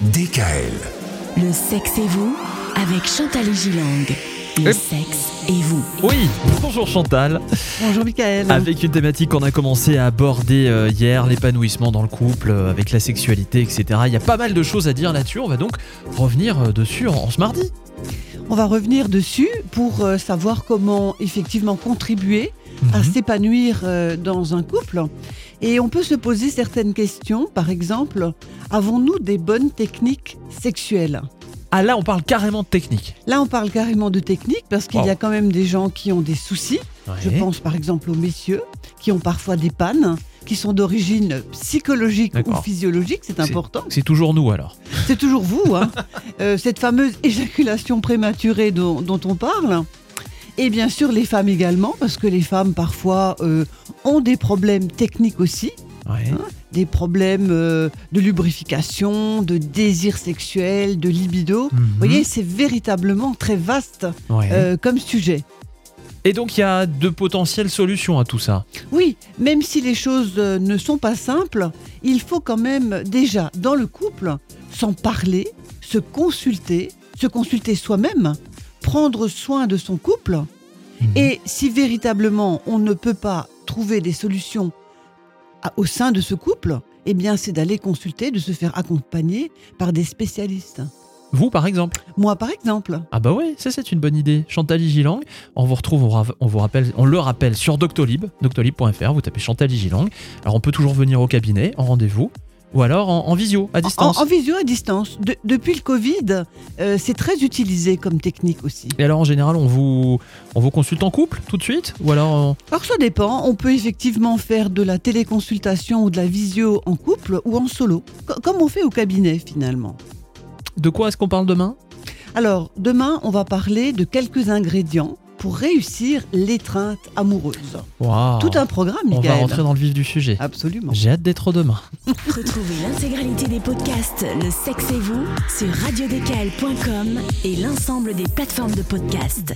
DKL. Le sexe et vous avec Chantal et Gilang. Le Euh. sexe et vous. Oui, bonjour Chantal. Bonjour Michael. Avec une thématique qu'on a commencé à aborder euh, hier, l'épanouissement dans le couple, euh, avec la sexualité, etc. Il y a pas mal de choses à dire là-dessus. On va donc revenir euh, dessus en ce mardi. On va revenir dessus pour euh, savoir comment effectivement contribuer à Mhm. s'épanouir euh, dans un couple. Et on peut se poser certaines questions. Par exemple, avons-nous des bonnes techniques sexuelles? Ah là, on parle carrément de technique. Là, on parle carrément de technique parce qu'il y a quand même des gens qui ont des soucis. Je pense par exemple aux messieurs qui ont parfois des pannes qui sont d'origine psychologique ou physiologique, c'est important. C'est toujours nous alors. C'est toujours vous, hein. Euh, cette fameuse éjaculation prématurée dont, dont on parle. Et bien sûr les femmes également, parce que les femmes parfois euh, ont des problèmes techniques aussi, Ouais. des problèmes euh, de lubrification, de désir sexuel, de libido. Mhm. Vous voyez, c'est véritablement très vaste Ouais. comme sujet. Et donc il y a de potentielles solutions à tout ça. Oui, même si les choses euh, ne sont pas simples, il faut quand même déjà dans le couple s'en parler, se consulter, se consulter soi-même, prendre soin de son couple. Mhm. Et si véritablement on ne peut pas trouver des solutions à- au sein de ce couple, eh bien c'est d'aller consulter, de se faire accompagner par des spécialistes. Vous par exemple. Moi par exemple. Ah bah ouais, ça c'est une bonne idée. Chantal Gilang, on vous retrouve, on, on vous rappelle, on le rappelle sur Doctolib, doctolib.fr, vous tapez Chantal Gilang. Alors on peut toujours venir au cabinet, en rendez-vous, ou alors en, en visio, à distance. en visio à distance. De- depuis le Covid, euh, c'est très utilisé comme technique aussi. Et alors en général, on vous, on vous consulte en couple tout de suite Ou alors en- Alors ça dépend, on peut effectivement faire de la téléconsultation ou de la visio en couple ou en solo, co- comme on fait au cabinet finalement. De quoi est-ce qu'on parle demain? Alors demain, on va parler de quelques ingrédients pour réussir l'étreinte amoureuse. Waouh. Tout un programme, On va Michael. rentrer dans le vif du sujet. Absolument. J'ai hâte d'être demain. Retrouvez l'intégralité des podcasts Le sexe et vous sur radiodécal.com et l'ensemble des plateformes de podcasts.